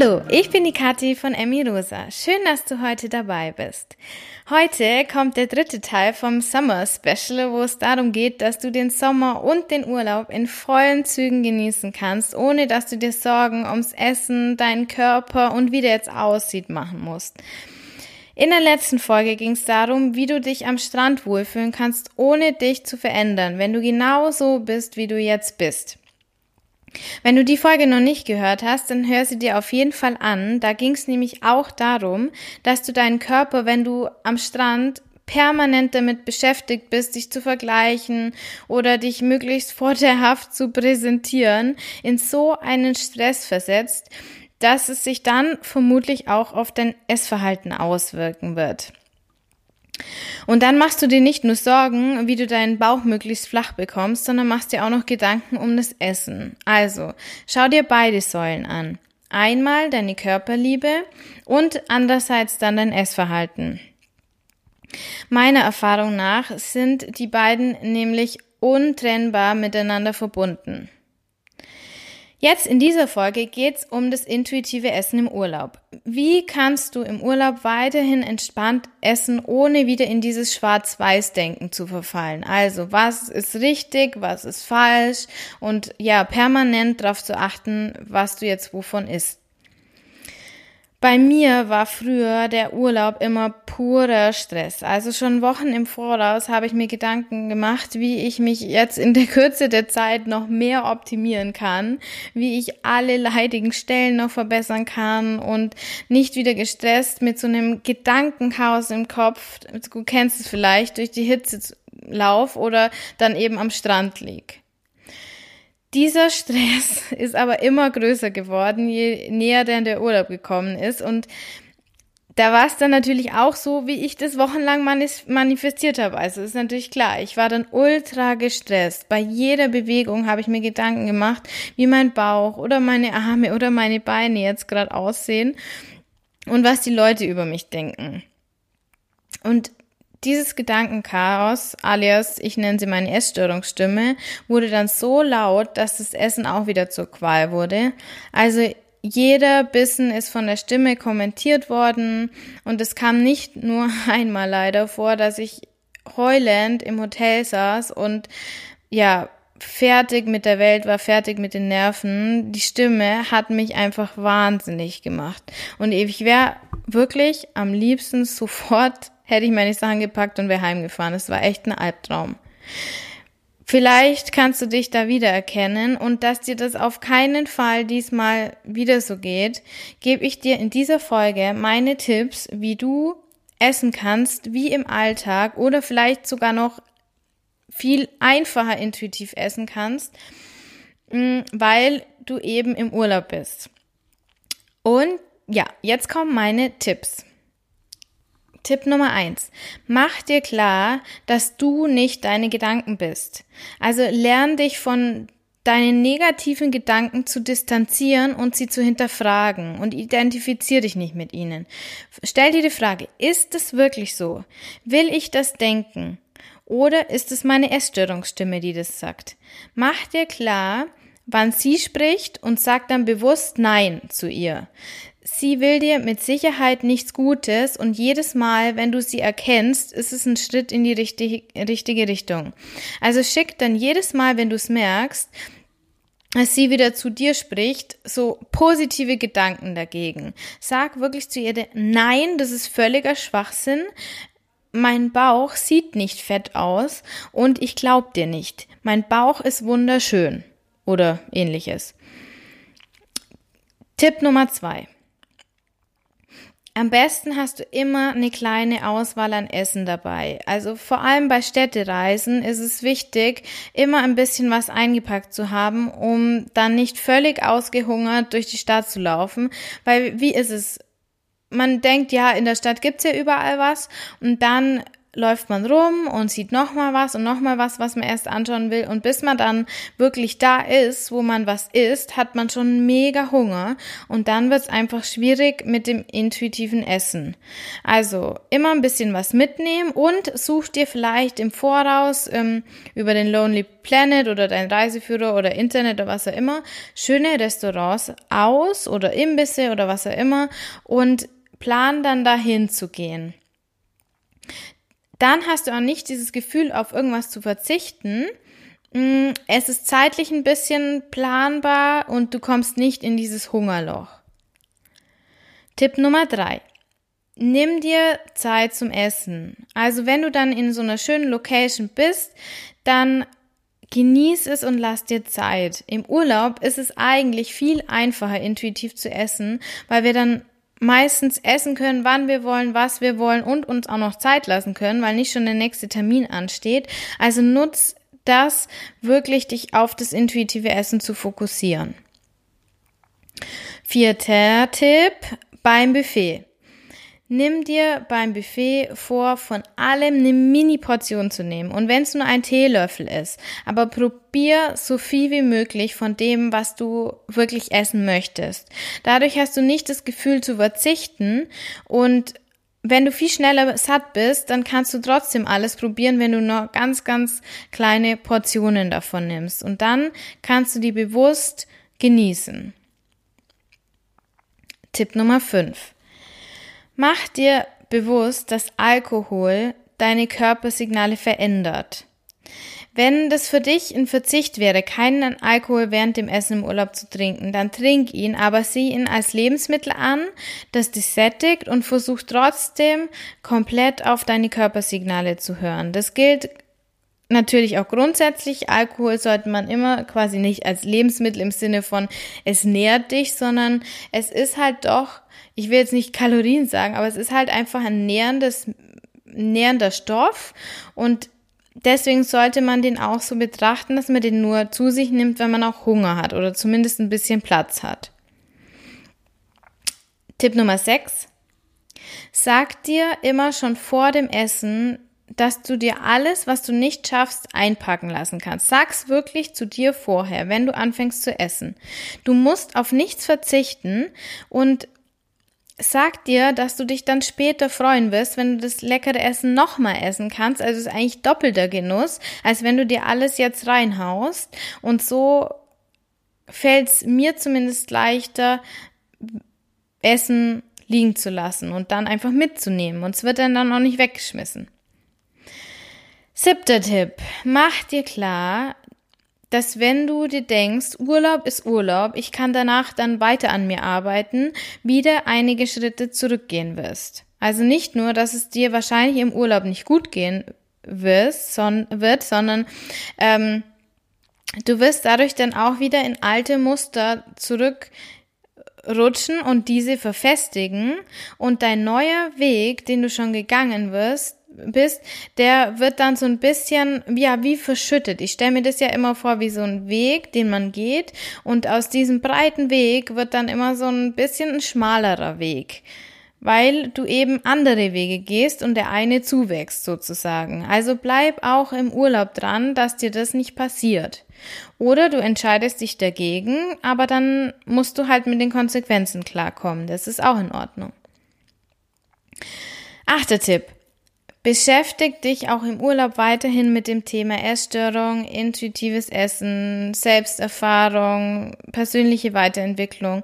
Hallo, ich bin die Kathi von Emmy Rosa. Schön, dass du heute dabei bist. Heute kommt der dritte Teil vom Summer Special, wo es darum geht, dass du den Sommer und den Urlaub in vollen Zügen genießen kannst, ohne dass du dir Sorgen ums Essen, deinen Körper und wie der jetzt aussieht machen musst. In der letzten Folge ging es darum, wie du dich am Strand wohlfühlen kannst, ohne dich zu verändern, wenn du genau so bist, wie du jetzt bist. Wenn du die Folge noch nicht gehört hast, dann hör sie dir auf jeden Fall an. Da ging es nämlich auch darum, dass du deinen Körper, wenn du am Strand permanent damit beschäftigt bist, dich zu vergleichen oder dich möglichst vorteilhaft zu präsentieren, in so einen Stress versetzt, dass es sich dann vermutlich auch auf dein Essverhalten auswirken wird. Und dann machst du dir nicht nur Sorgen, wie du deinen Bauch möglichst flach bekommst, sondern machst dir auch noch Gedanken um das Essen. Also, schau dir beide Säulen an. Einmal deine Körperliebe und andererseits dann dein Essverhalten. Meiner Erfahrung nach sind die beiden nämlich untrennbar miteinander verbunden. Jetzt in dieser Folge geht's um das intuitive Essen im Urlaub. Wie kannst du im Urlaub weiterhin entspannt essen, ohne wieder in dieses Schwarz-Weiß-Denken zu verfallen? Also, was ist richtig, was ist falsch und ja, permanent darauf zu achten, was du jetzt wovon isst. Bei mir war früher der Urlaub immer purer Stress. Also schon Wochen im Voraus habe ich mir Gedanken gemacht, wie ich mich jetzt in der Kürze der Zeit noch mehr optimieren kann, wie ich alle leidigen Stellen noch verbessern kann und nicht wieder gestresst mit so einem Gedankenchaos im Kopf, du kennst es vielleicht, durch die Hitze lauf oder dann eben am Strand lieg. Dieser Stress ist aber immer größer geworden, je näher denn der Urlaub gekommen ist. Und da war es dann natürlich auch so, wie ich das wochenlang manifestiert habe. Also ist natürlich klar, ich war dann ultra gestresst. Bei jeder Bewegung habe ich mir Gedanken gemacht, wie mein Bauch oder meine Arme oder meine Beine jetzt gerade aussehen und was die Leute über mich denken. Und dieses Gedankenchaos, alias ich nenne sie meine Essstörungsstimme, wurde dann so laut, dass das Essen auch wieder zur Qual wurde. Also jeder Bissen ist von der Stimme kommentiert worden und es kam nicht nur einmal leider vor, dass ich heulend im Hotel saß und ja, fertig mit der Welt war, fertig mit den Nerven. Die Stimme hat mich einfach wahnsinnig gemacht. Und ich wäre wirklich am liebsten sofort hätte ich meine Sachen gepackt und wäre heimgefahren. Es war echt ein Albtraum. Vielleicht kannst du dich da wiedererkennen und dass dir das auf keinen Fall diesmal wieder so geht, gebe ich dir in dieser Folge meine Tipps, wie du essen kannst, wie im Alltag oder vielleicht sogar noch viel einfacher intuitiv essen kannst, mm, weil du eben im Urlaub bist. Und ja, jetzt kommen meine Tipps. Tipp Nummer eins. Mach dir klar, dass du nicht deine Gedanken bist. Also lern dich von deinen negativen Gedanken zu distanzieren und sie zu hinterfragen und identifizier dich nicht mit ihnen. Stell dir die Frage, ist es wirklich so? Will ich das denken? Oder ist es meine Essstörungsstimme, die das sagt? Mach dir klar, wann sie spricht und sag dann bewusst Nein zu ihr. Sie will dir mit Sicherheit nichts Gutes und jedes Mal, wenn du sie erkennst, ist es ein Schritt in die richtige, richtige Richtung. Also schick dann jedes Mal, wenn du es merkst, dass sie wieder zu dir spricht, so positive Gedanken dagegen. Sag wirklich zu ihr, nein, das ist völliger Schwachsinn. Mein Bauch sieht nicht fett aus und ich glaub dir nicht. Mein Bauch ist wunderschön oder ähnliches. Tipp Nummer zwei. Am besten hast du immer eine kleine Auswahl an Essen dabei. Also vor allem bei Städtereisen ist es wichtig, immer ein bisschen was eingepackt zu haben, um dann nicht völlig ausgehungert durch die Stadt zu laufen. Weil wie ist es? Man denkt, ja, in der Stadt gibt's ja überall was und dann läuft man rum und sieht noch mal was und noch mal was, was man erst anschauen will. Und bis man dann wirklich da ist, wo man was isst, hat man schon mega Hunger. Und dann wird es einfach schwierig mit dem intuitiven Essen. Also immer ein bisschen was mitnehmen und such dir vielleicht im Voraus ähm, über den Lonely Planet oder dein Reiseführer oder Internet oder was auch immer schöne Restaurants aus oder Imbisse oder was auch immer und plan dann dahin zu gehen dann hast du auch nicht dieses Gefühl, auf irgendwas zu verzichten. Mm, es ist zeitlich ein bisschen planbar und du kommst nicht in dieses Hungerloch. Tipp Nummer drei. Nimm dir Zeit zum Essen. Also wenn du dann in so einer schönen Location bist, dann genieß es und lass dir Zeit. Im Urlaub ist es eigentlich viel einfacher, intuitiv zu essen, weil wir dann meistens essen können, wann wir wollen, was wir wollen und uns auch noch Zeit lassen können, weil nicht schon der nächste Termin ansteht. Also nutz das wirklich, dich auf das intuitive Essen zu fokussieren. Vierter Tipp beim Buffet. Nimm dir beim Buffet vor, von allem eine Mini-Portion zu nehmen. Und wenn es nur ein Teelöffel ist, aber probier so viel wie möglich von dem, was du wirklich essen möchtest. Dadurch hast du nicht das Gefühl zu verzichten und wenn du viel schneller satt bist, dann kannst du trotzdem alles probieren, wenn du nur ganz, ganz kleine Portionen davon nimmst. Und dann kannst du die bewusst genießen. Tipp Nummer 5. Mach dir bewusst, dass Alkohol deine Körpersignale verändert. Wenn das für dich ein Verzicht wäre, keinen Alkohol während dem Essen im Urlaub zu trinken, dann trink ihn, aber sieh ihn als Lebensmittel an, das dich sättigt und versuch trotzdem komplett auf deine Körpersignale zu hören. Das gilt natürlich auch grundsätzlich. Alkohol sollte man immer quasi nicht als Lebensmittel im Sinne von es nährt dich, sondern es ist halt doch ich will jetzt nicht Kalorien sagen, aber es ist halt einfach ein nährendes, nährender Stoff und deswegen sollte man den auch so betrachten, dass man den nur zu sich nimmt, wenn man auch Hunger hat oder zumindest ein bisschen Platz hat. Tipp Nummer 6. Sag dir immer schon vor dem Essen, dass du dir alles, was du nicht schaffst, einpacken lassen kannst. Sag's wirklich zu dir vorher, wenn du anfängst zu essen. Du musst auf nichts verzichten und sag dir, dass du dich dann später freuen wirst, wenn du das leckere Essen nochmal essen kannst. Also es ist eigentlich doppelter Genuss, als wenn du dir alles jetzt reinhaust. Und so fällt es mir zumindest leichter, Essen liegen zu lassen und dann einfach mitzunehmen. Und es wird dann, dann auch nicht weggeschmissen. Siebter Tipp. Mach dir klar, dass wenn du dir denkst, Urlaub ist Urlaub, ich kann danach dann weiter an mir arbeiten, wieder einige Schritte zurückgehen wirst. Also nicht nur, dass es dir wahrscheinlich im Urlaub nicht gut gehen wirst, son wird, sondern ähm, du wirst dadurch dann auch wieder in alte Muster zurückrutschen und diese verfestigen und dein neuer Weg, den du schon gegangen wirst, bist, der wird dann so ein bisschen, ja, wie verschüttet. Ich stelle mir das ja immer vor wie so ein Weg, den man geht und aus diesem breiten Weg wird dann immer so ein bisschen ein schmalerer Weg, weil du eben andere Wege gehst und der eine zuwächst sozusagen. Also bleib auch im Urlaub dran, dass dir das nicht passiert. Oder du entscheidest dich dagegen, aber dann musst du halt mit den Konsequenzen klarkommen. Das ist auch in Ordnung. Achter Tipp. Beschäftig dich auch im Urlaub weiterhin mit dem Thema Essstörung, intuitives Essen, Selbsterfahrung, persönliche Weiterentwicklung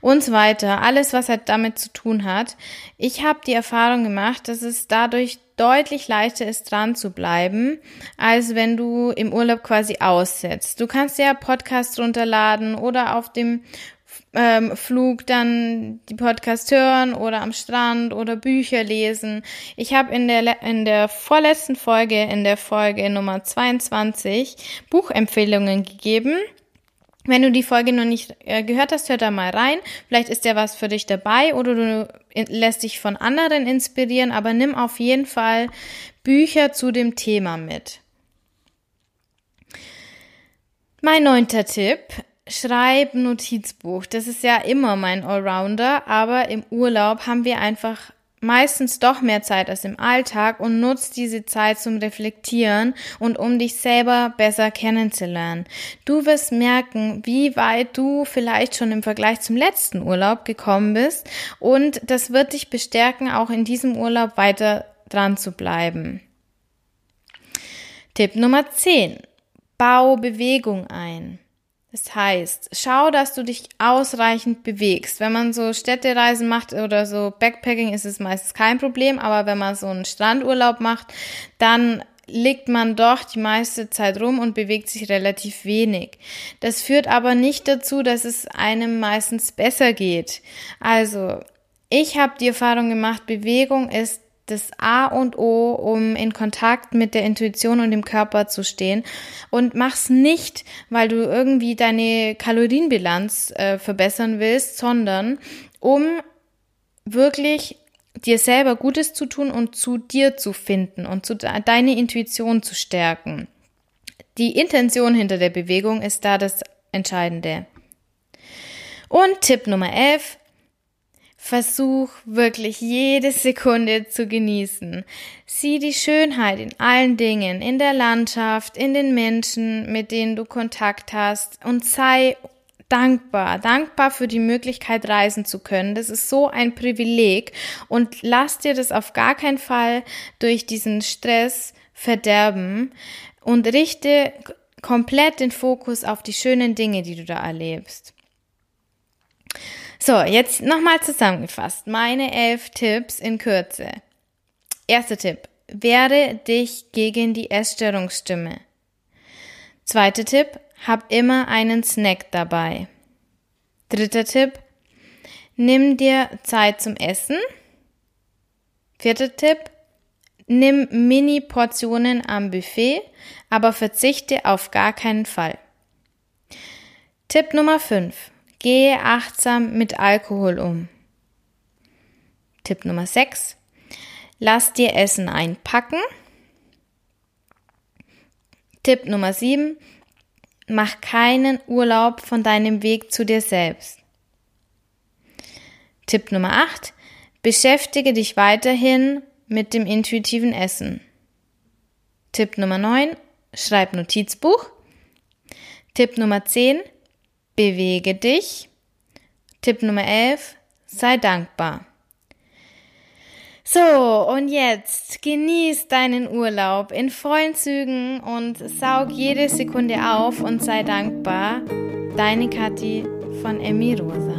und so weiter. Alles, was halt damit zu tun hat. Ich habe die Erfahrung gemacht, dass es dadurch deutlich leichter ist, dran zu bleiben, als wenn du im Urlaub quasi aussetzt. Du kannst ja Podcasts runterladen oder auf dem ähm, Flug dann die Podcast hören oder am Strand oder Bücher lesen. Ich habe in der, in der vorletzten Folge, in der Folge Nummer 22, Buchempfehlungen gegeben. Wenn du die Folge noch nicht äh, gehört hast, hör da mal rein. Vielleicht ist ja was für dich dabei oder du lässt dich von anderen inspirieren, aber nimm auf jeden Fall Bücher zu dem Thema mit. Mein neunter Tipp Schreib Notizbuch. Das ist ja immer mein Allrounder, aber im Urlaub haben wir einfach meistens doch mehr Zeit als im Alltag und nutzt diese Zeit zum Reflektieren und um dich selber besser kennenzulernen. Du wirst merken, wie weit du vielleicht schon im Vergleich zum letzten Urlaub gekommen bist und das wird dich bestärken, auch in diesem Urlaub weiter dran zu bleiben. Tipp Nummer 10. Bau Bewegung ein. Das heißt, schau, dass du dich ausreichend bewegst. Wenn man so Städtereisen macht oder so Backpacking, ist es meistens kein Problem, aber wenn man so einen Strandurlaub macht, dann liegt man doch die meiste Zeit rum und bewegt sich relativ wenig. Das führt aber nicht dazu, dass es einem meistens besser geht. Also, ich habe die Erfahrung gemacht, Bewegung ist das A und O, um in Kontakt mit der Intuition und dem Körper zu stehen. Und mach's nicht, weil du irgendwie deine Kalorienbilanz äh, verbessern willst, sondern um wirklich dir selber Gutes zu tun und zu dir zu finden und zu de deine Intuition zu stärken. Die Intention hinter der Bewegung ist da das Entscheidende. Und Tipp Nummer 11, Versuch wirklich jede Sekunde zu genießen. Sieh die Schönheit in allen Dingen, in der Landschaft, in den Menschen, mit denen du Kontakt hast und sei dankbar, dankbar für die Möglichkeit reisen zu können. Das ist so ein Privileg und lass dir das auf gar keinen Fall durch diesen Stress verderben und richte komplett den Fokus auf die schönen Dinge, die du da erlebst. So, jetzt nochmal zusammengefasst. Meine elf Tipps in Kürze. Erster Tipp. Wehre dich gegen die Essstörungsstimme. Zweiter Tipp. Hab immer einen Snack dabei. Dritter Tipp. Nimm dir Zeit zum Essen. Vierter Tipp. Nimm Mini-Portionen am Buffet, aber verzichte auf gar keinen Fall. Tipp Nummer 5. Gehe achtsam mit Alkohol um. Tipp Nummer 6. Lass dir Essen einpacken. Tipp Nummer 7. Mach keinen Urlaub von deinem Weg zu dir selbst. Tipp Nummer 8. Beschäftige dich weiterhin mit dem intuitiven Essen. Tipp Nummer 9. Schreib Notizbuch. Tipp Nummer 10. Bewege dich. Tipp Nummer 11. Sei dankbar. So, und jetzt genieß deinen Urlaub in vollen Zügen und saug jede Sekunde auf und sei dankbar. Deine Kathi von Emi Rosa.